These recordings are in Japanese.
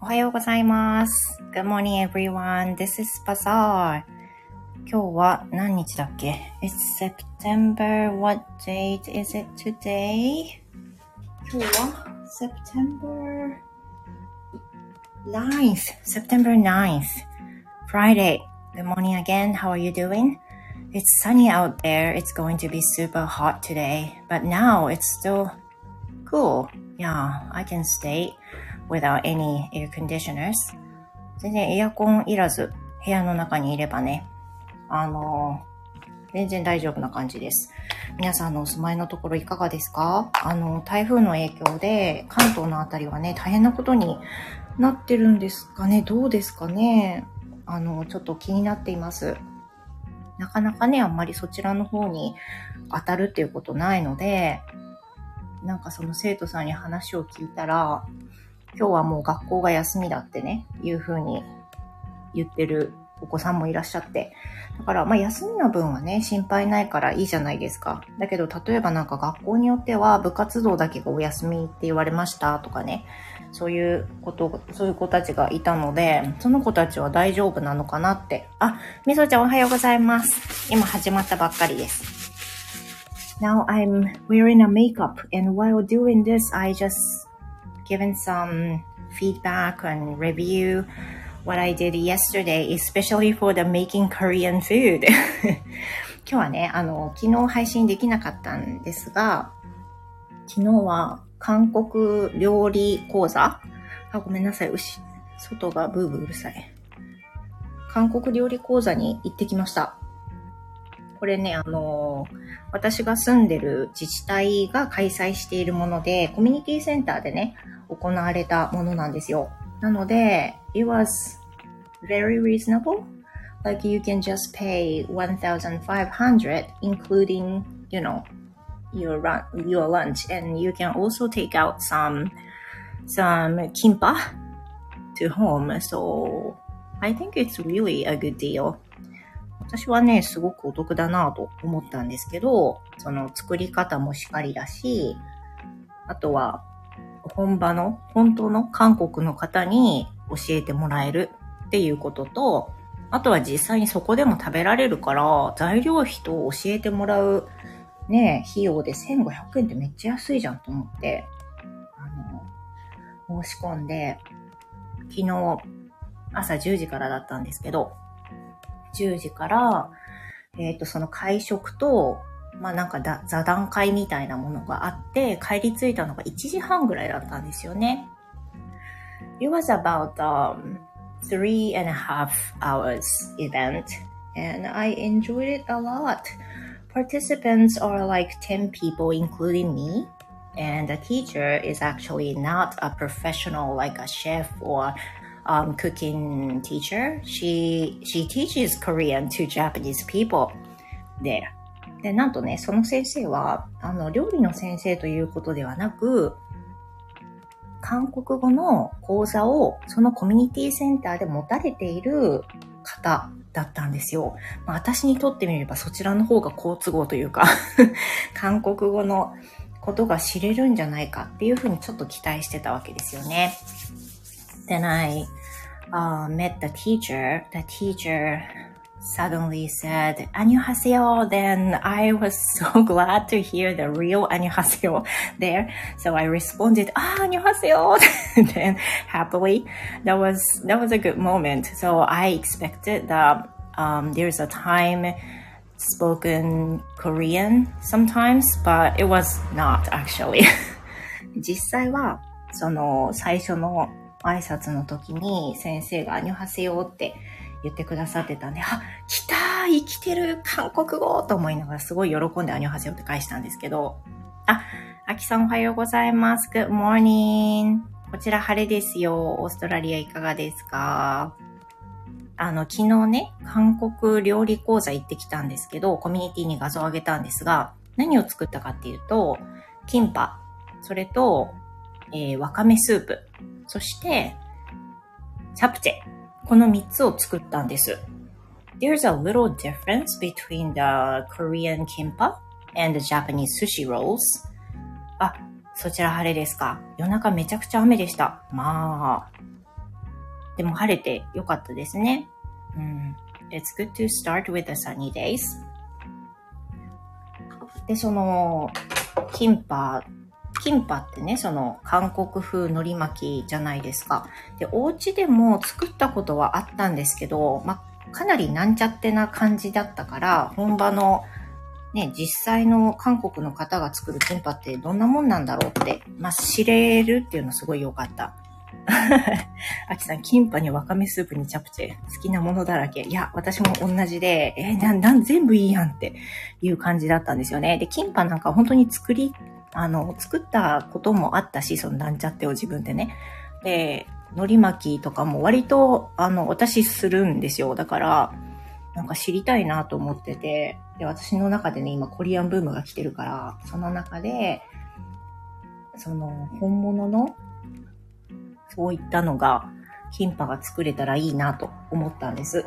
おはようございます。Good morning everyone. This is Bazaar. 今日は何日だっけ ?It's September. What date is it today? 今日は September 9th. September 9th. Friday. Good morning again. How are you doing? It's sunny out there. It's going to be super hot today. But now it's still cool. Yeah, I can stay Without any air conditioners. 全然エアコンいらず部屋の中にいればね、あの全然大丈夫な感じです。皆さんのお住まいのところいかがですか？あの、台風の影響で関東のあたりはね、大変なことになってるんですかね？どうですかね？あの、ちょっと気になっています。なかなかね、あんまりそちらの方に当たるっていうことないので、なんかその生徒さんに話を聞いたら、今日はもう学校が休みだってね、いうふうに言ってるお子さんもいらっしゃって。だから、まあ休みの分はね、心配ないからいいじゃないですか。だけど、例えばなんか学校によっては部活動だけがお休みって言われましたとかね、そういうこと、そういう子たちがいたので、その子たちは大丈夫なのかなって。あ、みそちゃんおはようございます。今始まったばっかりです。Now I'm wearing a makeup and while doing this, I just given some feedback and review what I did yesterday, especially for the making Korean food. 今日はね、あの、昨日配信できなかったんですが、昨日は韓国料理講座あ、ごめんなさい、牛。外がブーブーうるさい。韓国料理講座に行ってきました。これね、あの、私が住んでる自治体が開催しているもので、コミュニティセンターでね、行われたものなんですよ。なので、it was very reasonable. Like you can just pay 1,500 including, you know, your run, your lunch and you can also take out some, some kimpa to home. So I think it's really a good deal. 私はね、すごくお得だなと思ったんですけど、その作り方もしっかりだし、あとは本場の、本当の韓国の方に教えてもらえるっていうことと、あとは実際にそこでも食べられるから、材料費と教えてもらうね、費用で1500円ってめっちゃ安いじゃんと思って、あの、申し込んで、昨日朝10時からだったんですけど、10時から、えっ、と、その会食と、まあなんかだ座談会みたいなものがあって、帰り着いたのが1時半ぐらいだったんですよね。It was about um, three and a half hours event and I enjoyed it a lot. Participants are like 10 people including me and the teacher is actually not a professional like a chef or um, cooking teacher. She, she teaches Korean to Japanese people there. で、なんとね、その先生は、あの、料理の先生ということではなく、韓国語の講座をそのコミュニティセンターで持たれている方だったんですよ。まあ、私にとってみればそちらの方が好都合というか、韓国語のことが知れるんじゃないかっていうふうにちょっと期待してたわけですよね。Then I uh, met the teacher. The teacher suddenly said, Annyeonghaseyo. Then I was so glad to hear the real Annyeonghaseyo there. So I responded, ah, Annyeonghaseyo. then happily, that was, that was a good moment. So I expected that, um, there's a time spoken Korean sometimes, but it was not actually. 実際は、その最初の挨拶の時に先生がアニョハセヨって言ってくださってたんで、あ、来た生きてる韓国語と思いながらすごい喜んでアニョハセヨって返したんですけど、あ、アキさんおはようございます。Good morning. こちら晴れですよ。オーストラリアいかがですか？あの、昨日ね、韓国料理講座行ってきたんですけど、コミュニティに画像を上げたんですが、何を作ったかっていうと、キンパ、それと、えー、わかめスープ、そして、チャプチェ。この3つを作ったんです。There's a little difference between the Korean kimpa and the Japanese sushi rolls. あ、そちら晴れですか夜中めちゃくちゃ雨でした。まあ、でも晴れてよかったですね。うん。It's good to start with the sunny days. で、その、キンパ、キンパってね、その韓国風海苔巻きじゃないですか。で、お家でも作ったことはあったんですけど、まかなりなんちゃってな感じだったから、本場のね、実際の韓国の方が作るキンパってどんなもんなんだろうって、まあ、知れるっていうのすごい良かった。あきさん、キンパにわかめスープにチャプチェ。好きなものだらけ。いや、私も同じで、えー、な、なん、全部いいやんっていう感じだったんですよね。で、キンパなんか本当に作り、あの、作ったこともあったし、そのなんちゃってを自分でね。で、海苔巻きとかも割と、あの、私するんですよ。だから、なんか知りたいなと思ってて、で、私の中でね、今コリアンブームが来てるから、その中で、その、本物の、そういったのが、キンパが作れたらいいなと思ったんです。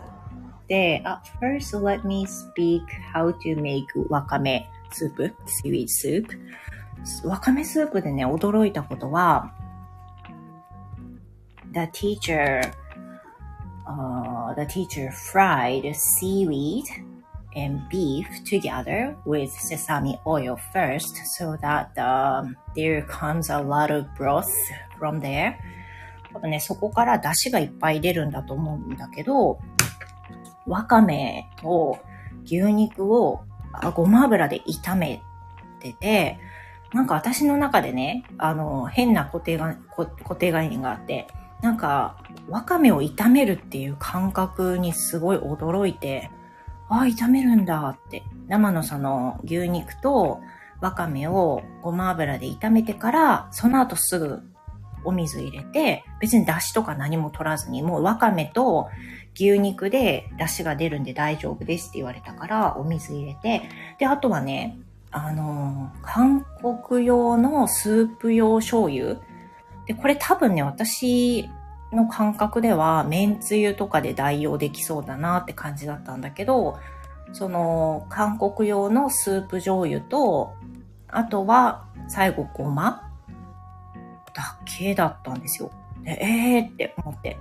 で、あ、first let me speak how to make わかめスープ seaweed soup. わかめスープでね、驚いたことは、the teacher uh, the teacher fried seaweed and beef together with sesame oil first so that um, there comes a lot of broth from there. 多分ね、そこから出汁がいっぱい出るんだと思うんだけど、わかめと牛肉をごま油で炒めてて、なんか私の中でね、あの、変な固定が固定概念があって、なんか、わかめを炒めるっていう感覚にすごい驚いて、ああ、炒めるんだって。生のその牛肉とわかめをごま油で炒めてから、その後すぐお水入れて、別に出汁とか何も取らずに、もうわかめと牛肉で出汁が出るんで大丈夫ですって言われたから、お水入れて、で、あとはね、あの、韓国用のスープ用醤油？で、これ多分ね、私の感覚では、めんつゆとかで代用できそうだなって感じだったんだけど、その、韓国用のスープ醤油と、あとは、最後ごまだけだったんですよ。でえーって思って。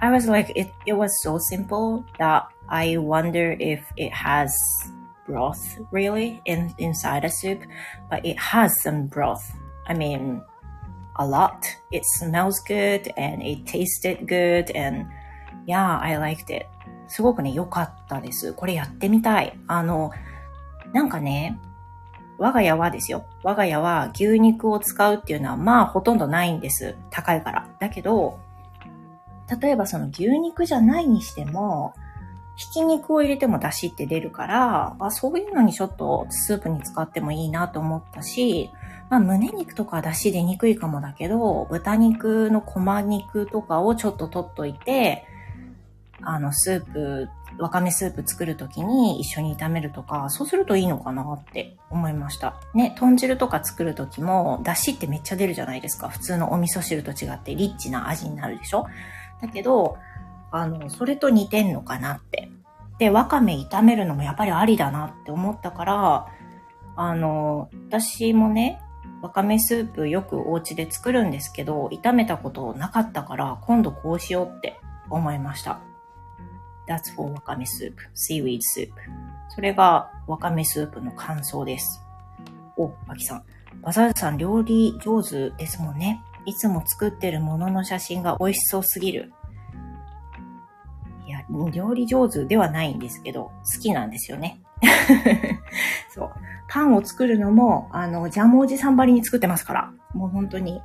I was like, it, it was so simple that I wonder if it has broth really in, inside a soup, but it has some broth. I mean, a lot. It smells good and it tasted good and yeah, I liked it. すごくね、良かったです。これやってみたい。あの、なんかね、我が家はですよ。我が家は牛肉を使うっていうのはまあほとんどないんです。高いから。だけど、例えばその牛肉じゃないにしても、ひき肉を入れても出汁って出るから、あそういうのにちょっとスープに使ってもいいなと思ったし、まあ、胸肉とか出汁出にくいかもだけど、豚肉のこま肉とかをちょっと取っといて、あの、スープ、わかめスープ作るときに一緒に炒めるとか、そうするといいのかなって思いました。ね、豚汁とか作るときも、出汁ってめっちゃ出るじゃないですか。普通のお味噌汁と違ってリッチな味になるでしょだけど、あの、それと似てんのかなって。で、わかめ炒めるのもやっぱりありだなって思ったから、あの、私もね、わかめスープよくお家で作るんですけど、炒めたことなかったから、今度こうしようって思いました。That's for わかめスープ。seaweed soup。それがわかめスープの感想です。お、あきさん。バザールさん料理上手ですもんね。いつも作ってるものの写真が美味しそうすぎる。料理上手ではないんですけど、好きなんですよね。そう。パンを作るのも、あの、ジャムおじさんばりに作ってますから。もう本当に。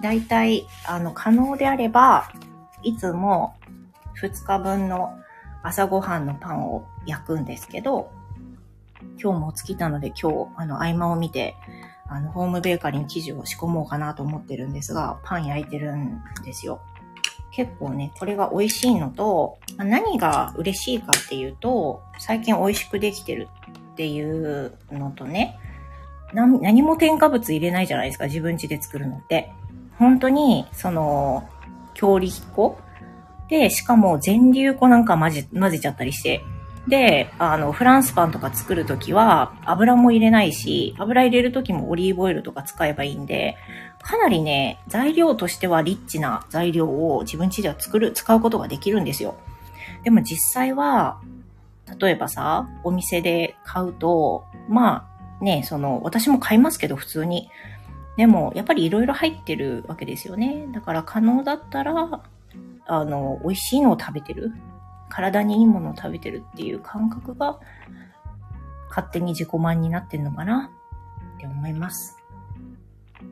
だいたい、あの、可能であれば、いつも2日分の朝ごはんのパンを焼くんですけど、今日も尽きたので今日、あの、合間を見て、あの、ホームベーカリーに生地を仕込もうかなと思ってるんですが、パン焼いてるんですよ。結構ね、これが美味しいのと、何が嬉しいかっていうと、最近美味しくできてるっていうのとね、何も添加物入れないじゃないですか、自分家で作るのって。本当に、その、強力粉？で、しかも全粒粉なんか混ぜ混ぜちゃったりして、で、あの、フランスパンとか作るときは油も入れないし、油入れるときもオリーブオイルとか使えばいいんで、かなりね、材料としてはリッチな材料を自分家では作る、使うことができるんですよ。でも実際は、例えばさ、お店で買うと、まあね、その、私も買いますけど普通に。でも、やっぱり色々入ってるわけですよね。だから可能だったら、あの、美味しいのを食べてる。体にいいものを食べてるっていう感覚が、勝手に自己満になってるのかな？って思います。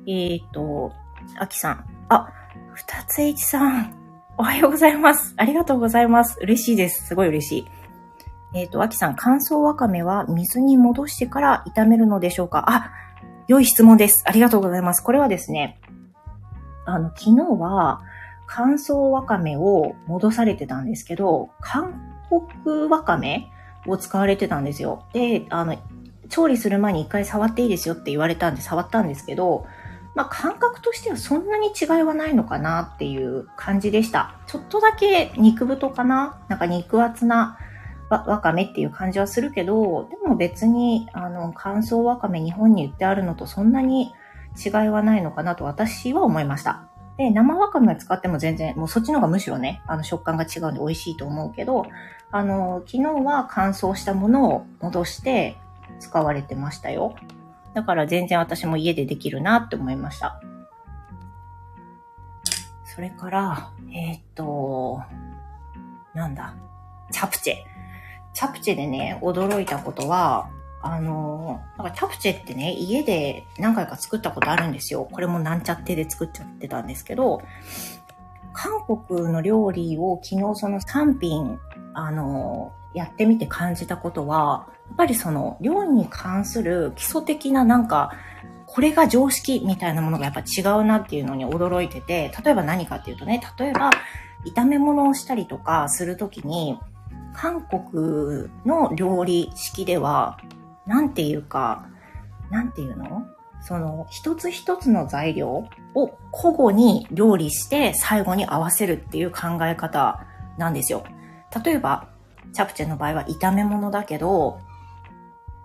えっ、ー、と、あきさん。あ、ふたついちさん。おはようございます。ありがとうございます。嬉しいです。すごい嬉しい。えっ、ー、と、あきさん、乾燥わかめは水に戻してから炒めるのでしょうか？あ、良い質問です。ありがとうございます。これはですね、あの、昨日は乾燥わかめを戻されてたんですけど、韓国わかめを使われてたんですよ。で、あの、調理する前に一回触っていいですよって言われたんで触ったんですけど、まあ、感覚としてはそんなに違いはないのかなっていう感じでした。ちょっとだけ肉太かな？なんか肉厚なわわかめっていう感じはするけど、でも別に、あの、乾燥わかめ日本に売ってあるのとそんなに違いはないのかなと私は思いました。で、生わかめを使っても全然、もうそっちの方がむしろね、あの食感が違うんで美味しいと思うけど、あの、昨日は乾燥したものを戻して使われてましたよ。だから全然私も家でできるなって思いました。それから、えー、っと、なんだ、チャプチェ。チャプチェでね、驚いたことは、あの、なんかチャプチェってね、家で何回か作ったことあるんですよ。これもなんちゃってで作っちゃってたんですけど、韓国の料理を昨日その3品、あの、やってみて感じたことは、やっぱりその料理に関する基礎的ななんか、これが常識みたいなものがやっぱ違うなっていうのに驚いてて、例えば何かっていうとね、例えば炒め物をしたりとかするときに、韓国の料理式では、なんていうか、なんていうの？その、一つ一つの材料を交互に料理して最後に合わせるっていう考え方なんですよ。例えば、チャプチェの場合は炒め物だけど、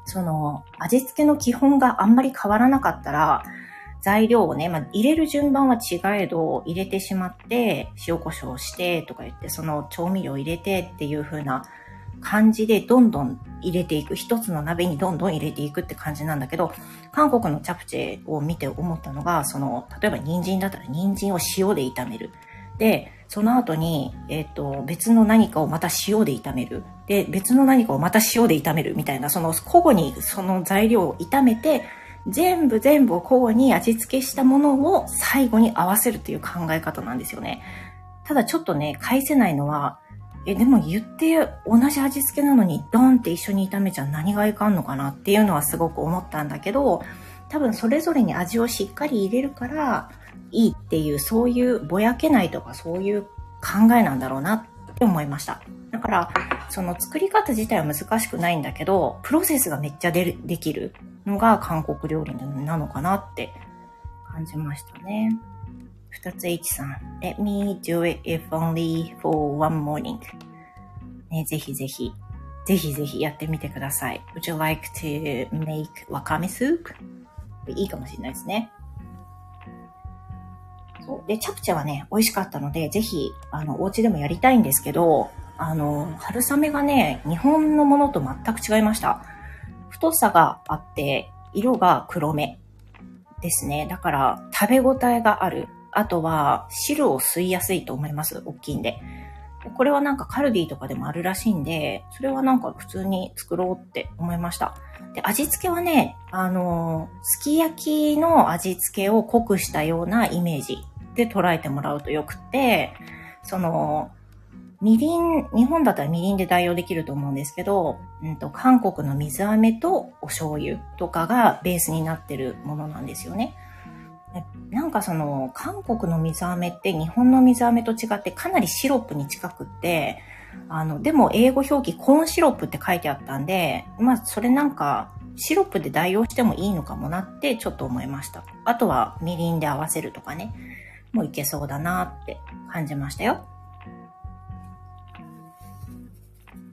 その、味付けの基本があんまり変わらなかったら、材料をね、まあ、入れる順番は違えど、入れてしまって、塩コショウしてとか言って、その調味料入れてっていう風な感じでどんどん入れていく。一つの鍋にどんどん入れていくって感じなんだけど、韓国のチャプチェを見て思ったのが、その、例えば人参だったら人参を塩で炒める。で、その後に、えっ、ー、と、別の何かをまた塩で炒める。で、別の何かをまた塩で炒めるみたいな、その交互にその材料を炒めて、全部全部を交互に味付けしたものを最後に合わせるという考え方なんですよね。ただちょっとね、返せないのは、え、でも言って同じ味付けなのにドンって一緒に炒めちゃ何がいかんのかなっていうのはすごく思ったんだけど、多分それぞれに味をしっかり入れるからいいっていう、そういうぼやけないとかそういう考えなんだろうなって思いました。だから、その作り方自体は難しくないんだけど、プロセスがめっちゃでできるのが韓国料理なのかなって感じましたね。二つ H さん。Let me do it if only for one morning. ね、ぜひぜひ、ぜひぜひやってみてください。Would you like to make wakame soup? いいかもしれないですね。そう。で、チャプチャはね、美味しかったので、ぜひ、あの、お家でもやりたいんですけど、あの、春雨がね、日本のものと全く違いました。太さがあって、色が黒目ですね。だから、食べ応えがある。あとは、汁を吸いやすいと思います。大きいんで。これはなんかカルディとかでもあるらしいんで、それはなんか普通に作ろうって思いました。で、味付けはね、あの、すき焼きの味付けを濃くしたようなイメージで捉えてもらうとよくって、その、みりん、日本だったらみりんで代用できると思うんですけど、うんと、韓国の水飴とお醤油とかがベースになってるものなんですよね。なんかその、韓国の水飴って日本の水飴と違ってかなりシロップに近くって、あの、でも英語表記コーンシロップって書いてあったんで、まあそれなんかシロップで代用してもいいのかもなってちょっと思いました。あとはみりんで合わせるとかね、もういけそうだなって感じましたよ。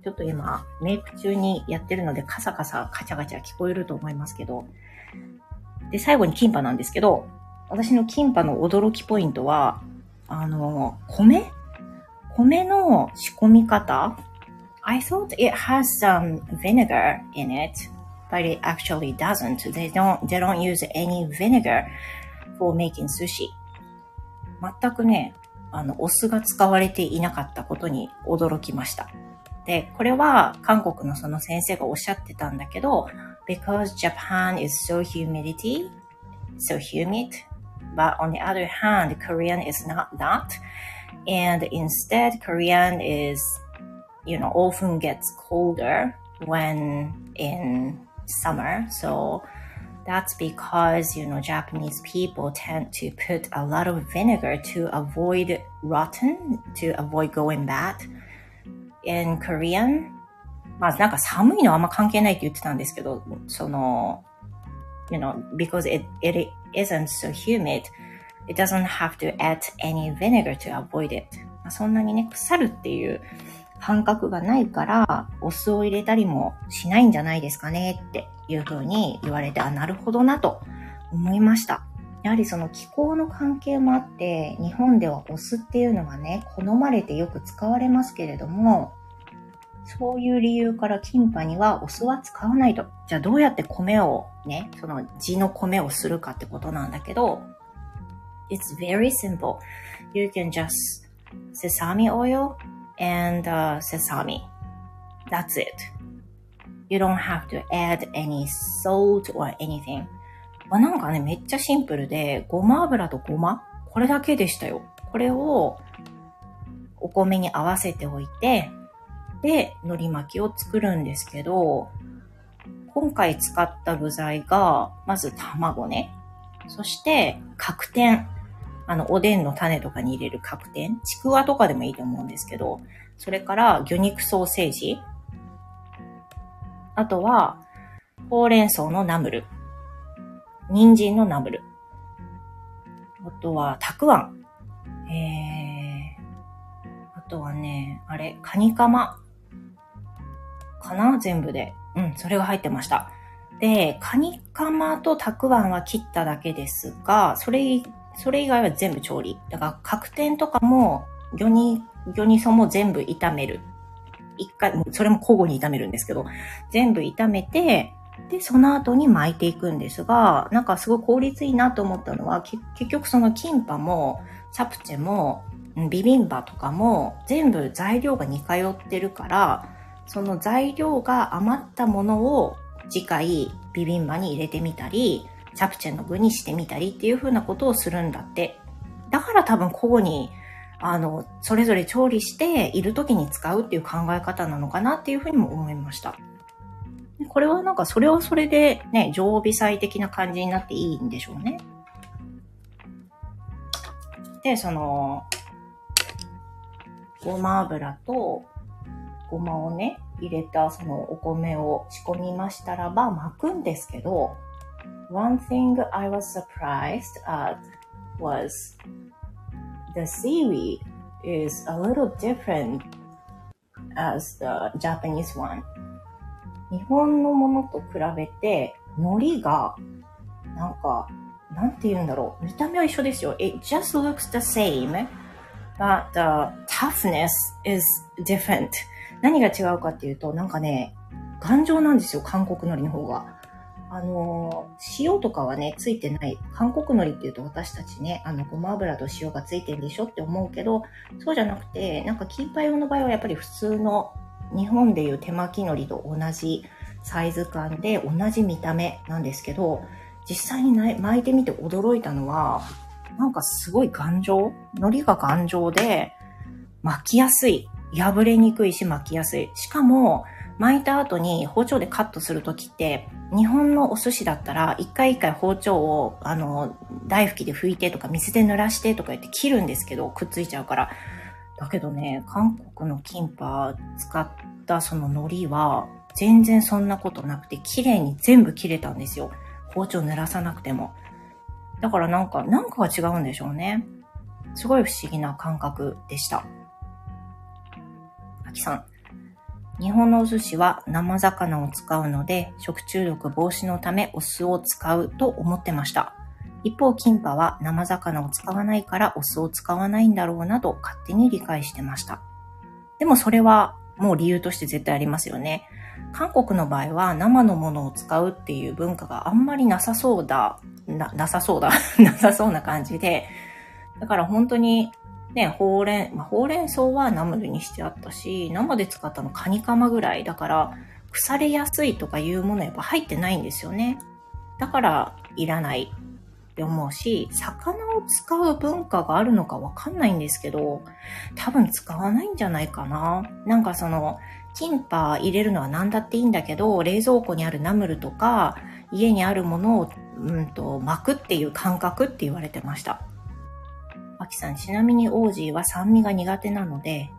ちょっと今、メイク中にやってるのでカサカサカチャカチャ聞こえると思いますけど。で、最後にキンパなんですけど、私のキンパの驚きポイントは、あの、米米の仕込み方 I thought it has some vinegar in it, but it actually doesn't. They don't, they don't use any vinegar for making sushi. 全くね、あの、お酢が使われていなかったことに驚きました。で、これは韓国のその先生がおっしゃってたんだけど、because Japan is so humidity, so humid, but on the other hand, Korean is not that. And instead, Korean is, you know, often gets colder when in summer. So that's because, you know, Japanese people tend to put a lot of vinegar to avoid rotten, to avoid going bad. In Korean, まあなんか寒いのはあんま関係ないって言ってたんですけど、その、you know, because it, it isn't so humid, it doesn't have to add any vinegar to avoid it. そんなにね、腐るっていう感覚がないから、お酢を入れたりもしないんじゃないですかねっていう風に言われて、あ、なるほどなと思いました。やはりその気候の関係もあって、日本ではお酢っていうのがね、好まれてよく使われますけれども、そういう理由からキンパにはお酢は使わないと。じゃあどうやって米をね、その地の米をするかってことなんだけど、It's very simple. You can just sesame oil and uh, sesame. That's it. You don't have to add any salt or anything. まあ、なんかね、めっちゃシンプルで、ごま油とごまこれだけでしたよ。これをお米に合わせておいて、で、海苔巻きを作るんですけど、今回使った具材が、まず卵ね。そして、角天。あの、おでんの種とかに入れる角天。ちくわとかでもいいと思うんですけど、それから魚肉ソーセージ。あとは、ほうれん草のナムル。人参のナムル。あとは、たくあん。えー、あとはね、あれ、カニカマ。かな？全部で。うん、それが入ってました。で、カニカマとたくあんは切っただけですが、それ、それ以外は全部調理。だから、角天とかも、魚に、魚にそも全部炒める。一回、それも交互に炒めるんですけど、全部炒めて、で、その後に巻いていくんですが、なんかすごい効率いいなと思ったのは、結局そのキンパも、チャプチェも、ビビンバとかも、全部材料が似通ってるから、その材料が余ったものを次回ビビンバに入れてみたり、チャプチェの具にしてみたりっていう風なことをするんだって。だから多分交互に、あの、それぞれ調理している時に使うっていう考え方なのかなっていうふうにも思いました。これはなんかそれはそれでね、常備菜的な感じになっていいんでしょうね。で、その、ごま油とごまをね、入れたそのお米を仕込みましたらば巻くんですけど、One thing I was surprised at was the seaweed is a little different as the Japanese one. 日本のものと比べて、海苔が、なんか、なんて言うんだろう。見た目は一緒ですよ。It just looks the same, but the toughness is different. 何が違うかっていうと、なんかね、頑丈なんですよ、韓国海苔の方が。あの、塩とかはね、ついてない。韓国海苔っていうと私たちね、あの、ごま油と塩がついてるでしょって思うけど、そうじゃなくて、なんかキーパー用の場合はやっぱり普通の日本でいう手巻き海苔と同じサイズ感で同じ見た目なんですけど、実際に巻いてみて驚いたのは、なんかすごい頑丈？海苔が頑丈で巻きやすい。破れにくいし巻きやすい。しかも、巻いた後に包丁でカットするときって、日本のお寿司だったら、一回一回包丁を、あの、台拭きで拭いてとか、水で濡らしてとか言って切るんですけど、くっついちゃうから。だけどね、韓国のキンパ使ったその海苔は、全然そんなことなくて、綺麗に全部切れたんですよ。包丁濡らさなくても。だからなんか、なんかが違うんでしょうね。すごい不思議な感覚でした。さん。日本のお寿司は生魚を使うので、食中毒防止のためお酢を使うと思ってました。一方、キンパは生魚を使わないからお酢を使わないんだろうなと勝手に理解してました。でもそれはもう理由として絶対ありますよね。韓国の場合は生のものを使うっていう文化があんまりなさそうだ、な、なさそうだ、なさそうな感じで、だから本当にね、ほうれん、まあ、ほうれん草はナムルにしてあったし、生で使ったのカニカマぐらい。だから、腐れやすいとかいうものやっぱ入ってないんですよね。だから、いらないって思うし、魚を使う文化があるのかわかんないんですけど、多分使わないんじゃないかな。なんかその、キンパ入れるのは何だっていいんだけど、冷蔵庫にあるナムルとか、家にあるものを、うんと、巻くっていう感覚って言われてました。アキさん、ちなみにオージーは酸味が苦手なので、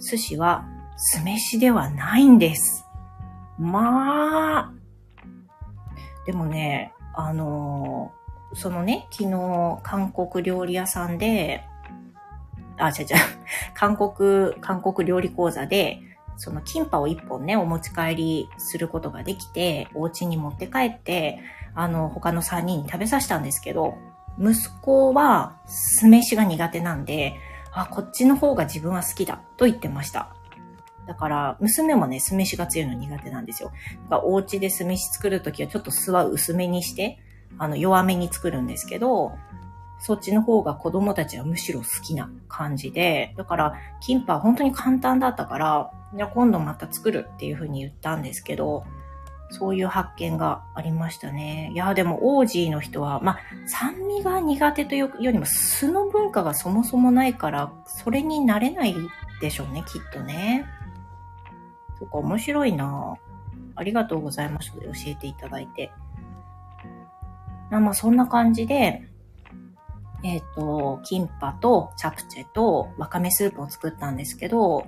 寿司は酢飯ではないんです。まあ、でもね、あのー、そのね、昨日、韓国料理屋さんで、あ、違う違う、韓国、韓国料理講座で、そのキンパを一本ね、お持ち帰りすることができて、お家に持って帰って、あの、他の3人に食べさせたんですけど、息子は酢飯が苦手なんで、あ、こっちの方が自分は好きだと言ってました。だから、娘もね、酢飯が強いの苦手なんですよ。だからお家で酢飯作るときはちょっと酢は薄めにして、あの、弱めに作るんですけど、そっちの方が子供たちはむしろ好きな感じで、だから、キンパは本当に簡単だったから、じゃあ今度また作るっていうふうに言ったんですけど、そういう発見がありましたね。いや、でも、オージーの人は、まあ、酸味が苦手というよりも、酢の文化がそもそもないから、それになれないでしょうね、きっとね。そっか、面白いなありがとうございます。教えていただいて。まあ、そんな感じで、えっ、ー、と、キンパとチャプチェとわかめスープを作ったんですけど、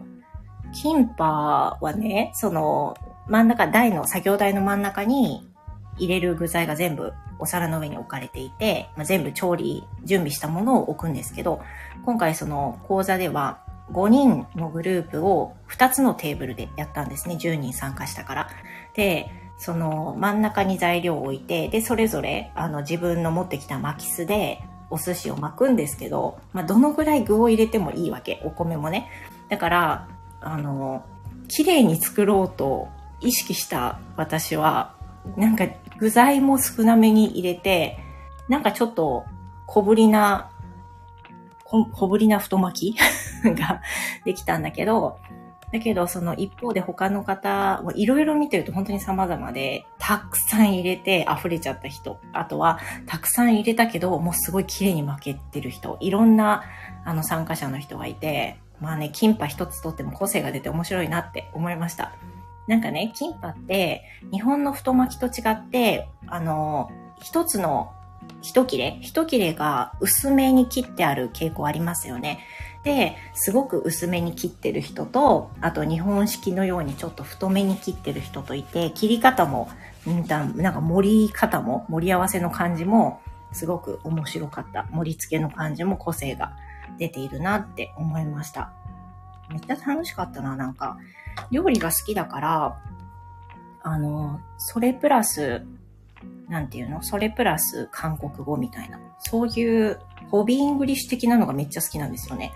キンパはね、その、真ん中、台の、作業台の真ん中に入れる具材が全部お皿の上に置かれていて、まあ、全部調理、準備したものを置くんですけど、今回その講座では5人のグループを2つのテーブルでやったんですね。10人参加したから。で、その真ん中に材料を置いて、で、それぞれあの自分の持ってきた巻き酢でお寿司を巻くんですけど、まあ、どのぐらい具を入れてもいいわけ。お米もね。だから、あの、綺麗に作ろうと意識した私は、なんか具材も少なめに入れて、なんかちょっと小ぶりな、小ぶりな太巻き ができたんだけど、だけど、その一方で他の方、いろいろ見てると本当に様々で、たくさん入れて溢れちゃった人、あとは、たくさん入れたけど、もうすごい綺麗に負けてる人、いろんな、あの、参加者の人がいて、まあね、キンパ一つとっても個性が出て面白いなって思いました。なんかね、キンパって日本の太巻きと違って、あの、一つの一切れ一切れが薄めに切ってある傾向ありますよね。で、すごく薄めに切ってる人と、あと日本式のようにちょっと太めに切ってる人といて、切り方も、んなんか盛り方も、盛り合わせの感じも、すごく面白かった。盛り付けの感じも個性が出ているなって思いました。めっちゃ楽しかったな、なんか。料理が好きだから、あの、それプラス、なんていうの？それプラス韓国語みたいな。そういう hobby English 的なのがめっちゃ好きなんですよね。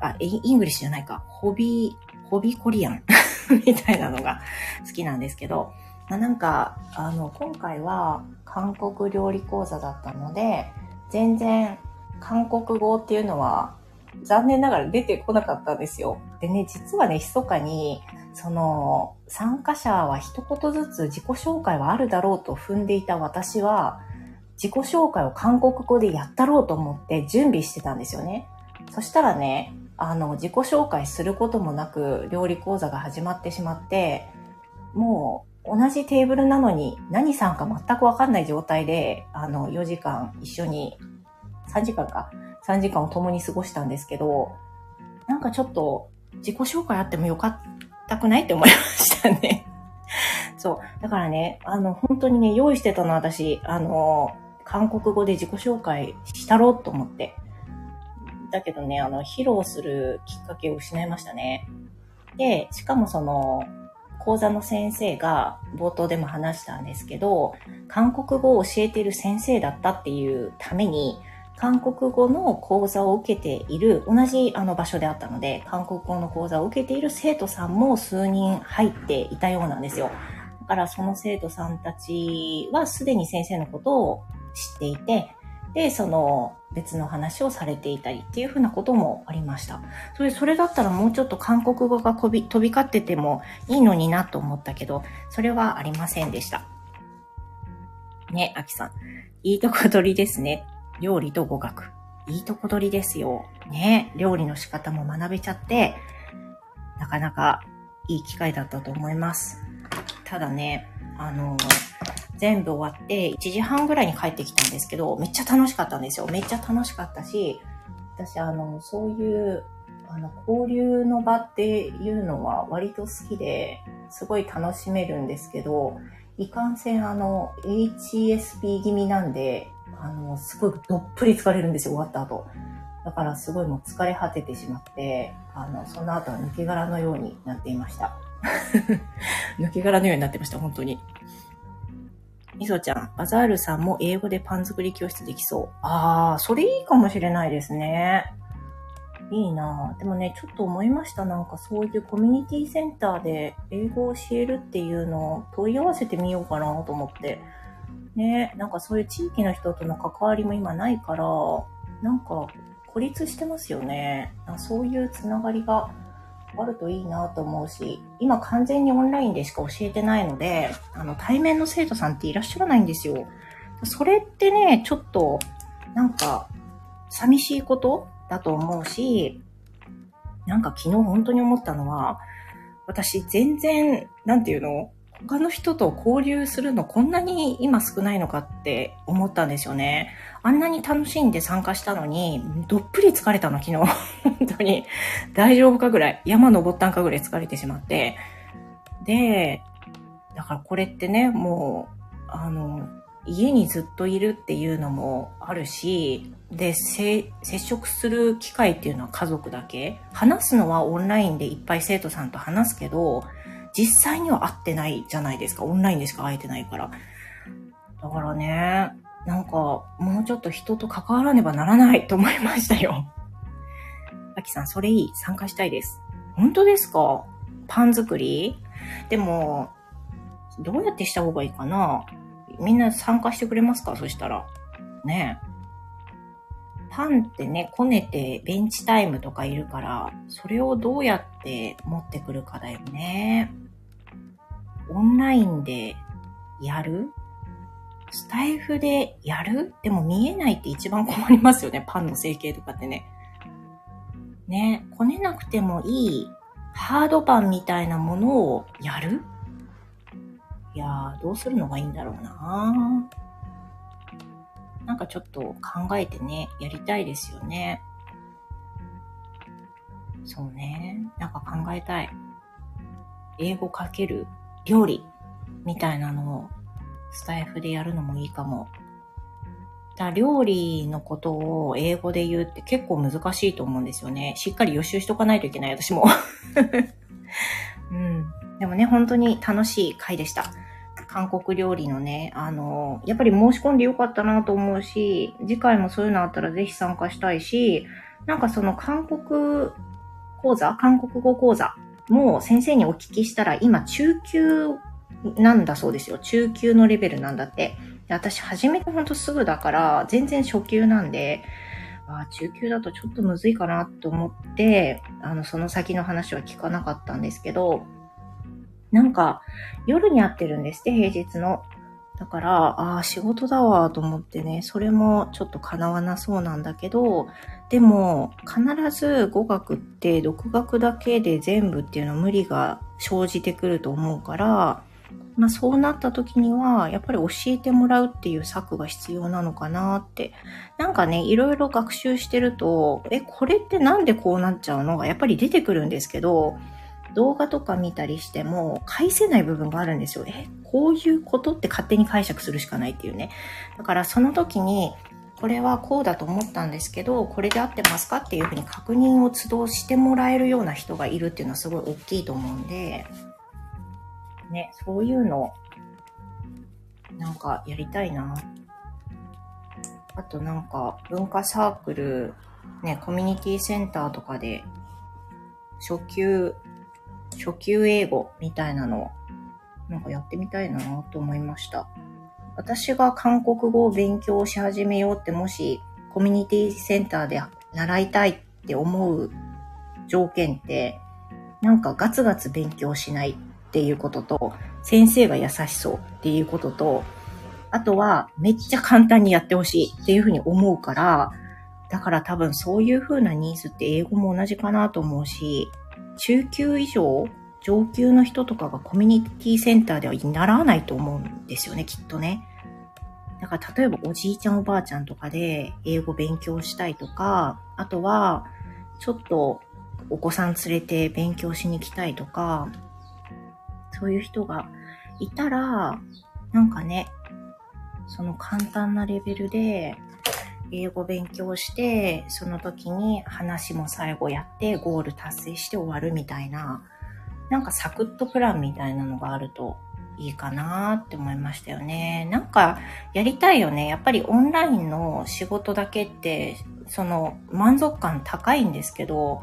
あ、 English じゃないか。 hobby、hobby Korean みたいなのが好きなんですけど、まあ、なんか、あの、今回は韓国料理講座だったので、全然韓国語っていうのは残念ながら出てこなかったんですよ。でね、実はね、密かに、その、参加者は一言ずつ自己紹介はあるだろうと踏んでいた私は、自己紹介を韓国語でやったろうと思って準備してたんですよね。そしたらね、あの、自己紹介することもなく料理講座が始まってしまって、もう同じテーブルなのに何さんか全くわかんない状態で、あの、4時間一緒に、3時間か、3時間を共に過ごしたんですけど、なんかちょっと自己紹介あってもよかったくない？って思いましたね。そう。だからね、あの、本当にね、用意してたの私、あの、韓国語で自己紹介したろうと思って。だけどね、あの、披露するきっかけを失いましたね。で、しかもその、講座の先生が冒頭でも話したんですけど、韓国語を教えている先生だったっていうために、韓国語の講座を受けている、同じあの場所であったので、韓国語の講座を受けている生徒さんも数人入っていたようなんですよ。だからその生徒さんたちはすでに先生のことを知っていて、で、その別の話をされていたりっていうふうなこともありました。それ、それだったらもうちょっと韓国語が飛び、飛び交っててもいいのになと思ったけど、それはありませんでした。ね、あきさん。いいとこ取りですね。料理と語学。いいとこ取りですよ。ね、料理の仕方も学べちゃって、なかなかいい機会だったと思います。ただね、あの、全部終わって1時半ぐらいに帰ってきたんですけど、めっちゃ楽しかったんですよ。めっちゃ楽しかったし、私あの、そういう、あの、交流の場っていうのは割と好きで、すごい楽しめるんですけど、いかんせんあの、HSP 気味なんで、あの、すごいどっぷり疲れるんですよ、終わった後。だからすごいもう疲れ果ててしまって、あの、その後は抜け殻のようになっていました。抜け殻のようになってました、本当に。みそちゃん、バザールさんも英語でパン作り教室できそう。ああ、それいいかもしれないですね。いいなでもね、ちょっと思いました。なんかそういうコミュニティセンターで英語を教えるっていうのを問い合わせてみようかなと思って。ね、なんかそういう地域の人との関わりも今ないから、なんか孤立してますよね。そういうつながりがあるといいなと思うし、今完全にオンラインでしか教えてないので、あの対面の生徒さんっていらっしゃらないんですよ。それってね、ちょっと、なんか、寂しいことだと思うし、なんか昨日本当に思ったのは、私全然、なんていうの？他の人と交流するのこんなに今少ないのかって思ったんですよね。あんなに楽しんで参加したのに、どっぷり疲れたの昨日。本当に。大丈夫かぐらい。山登ったんかぐらい疲れてしまって。で、だからこれってね、もう、あの、家にずっといるっていうのもあるし、で、接触する機会っていうのは家族だけ。話すのはオンラインでいっぱい生徒さんと話すけど、実際には会ってないじゃないですか。オンラインでしか会えてないから。だからね、なんか、もうちょっと人と関わらねばならないと思いましたよ。あきさん、それいい。参加したいです。本当ですか？パン作り？でも、どうやってした方がいいかな？みんな参加してくれますか？そしたら。ねえパンってね、こねてベンチタイムとかいるから、それをどうやって持ってくるかだよね。オンラインでやる？スタイフでやる？でも見えないって一番困りますよね。パンの成形とかってね。ね、こねなくてもいいハードパンみたいなものをやる？いやー、どうするのがいいんだろうななんかちょっと考えてね、やりたいですよね。そうね。なんか考えたい。英語かける？料理みたいなのをスタイフでやるのもいいかも。だ料理のことを英語で言うって結構難しいと思うんですよね。しっかり予習しとかないといけない、私も。うん。でもね、本当に楽しい回でした。韓国料理のね、あの、やっぱり申し込んでよかったなと思うし、次回もそういうのあったらぜひ参加したいし、なんかその韓国講座韓国語講座もう先生にお聞きしたら今中級なんだそうですよ。中級のレベルなんだって。私始めてほんとすぐだから全然初級なんで、あ中級だとちょっとむずいかなと思って、あの、その先の話は聞かなかったんですけど、なんか、夜に会ってるんですって、平日の。だから、ああ、仕事だわ、と思ってね、それもちょっと叶わなそうなんだけど、でも、必ず語学って独学だけで全部っていうのは無理が生じてくると思うから、まあそうなった時には、やっぱり教えてもらうっていう策が必要なのかなって。なんかね、いろいろ学習してると、え、これってなんでこうなっちゃうの？がやっぱり出てくるんですけど、動画とか見たりしても返せない部分があるんですよ。え、こういうことって勝手に解釈するしかないっていうね。だからその時に、これはこうだと思ったんですけど、これで合ってますかっていうふうに確認を都度してもらえるような人がいるっていうのはすごい大きいと思うんで、ね、そういうの、なんかやりたいな。あとなんか文化サークル、ね、コミュニティセンターとかで初級、初級英語みたいなの、なんかやってみたいなと思いました。私が韓国語を勉強し始めようってもしコミュニティセンターで習いたいって思う条件って、なんかガツガツ勉強しないっていうことと、先生が優しそうっていうことと、あとはめっちゃ簡単にやってほしいっていうふうに思うから、だから多分そういう風なニーズって英語も同じかなと思うし、中級以上、上級の人とかがコミュニティセンターでは習わないと思うんですよね、きっとね。だから例えばおじいちゃんおばあちゃんとかで英語勉強したいとか、あとはちょっとお子さん連れて勉強しに行きたいとか、そういう人がいたら、なんかね、その簡単なレベルで英語勉強して、その時に話も最後やってゴール達成して終わるみたいな、なんかサクッとプランみたいなのがあるといいかなって思いましたよね。なんかやりたいよね。やっぱりオンラインの仕事だけって、その満足感高いんですけど、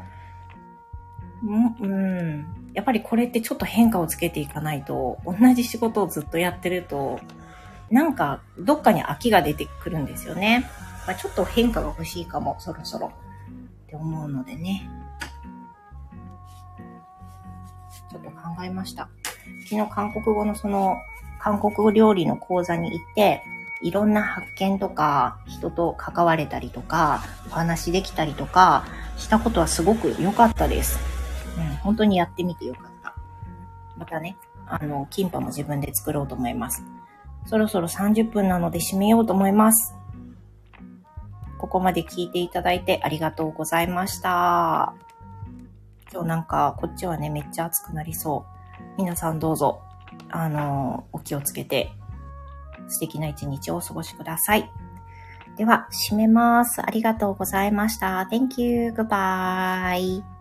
うん、やっぱりこれってちょっと変化をつけていかないと、同じ仕事をずっとやってると、なんかどっかに飽きが出てくるんですよね。まあ、ちょっと変化が欲しいかも、そろそろ。って思うのでね。ちょっと考えました。昨日韓国語のその、韓国料理の講座に行って、いろんな発見とか、人と関われたりとか、お話できたりとか、したことはすごく良かったです。うん、本当にやってみて良かった。またね、あの、キンパも自分で作ろうと思います。そろそろ30分なので締めようと思います。ここまで聞いていただいてありがとうございました。今日なんかこっちはね、めっちゃ暑くなりそう。皆さんどうぞ、あの、お気をつけて素敵な一日をお過ごしください。では、締めます。ありがとうございました。Thank you. Goodbye.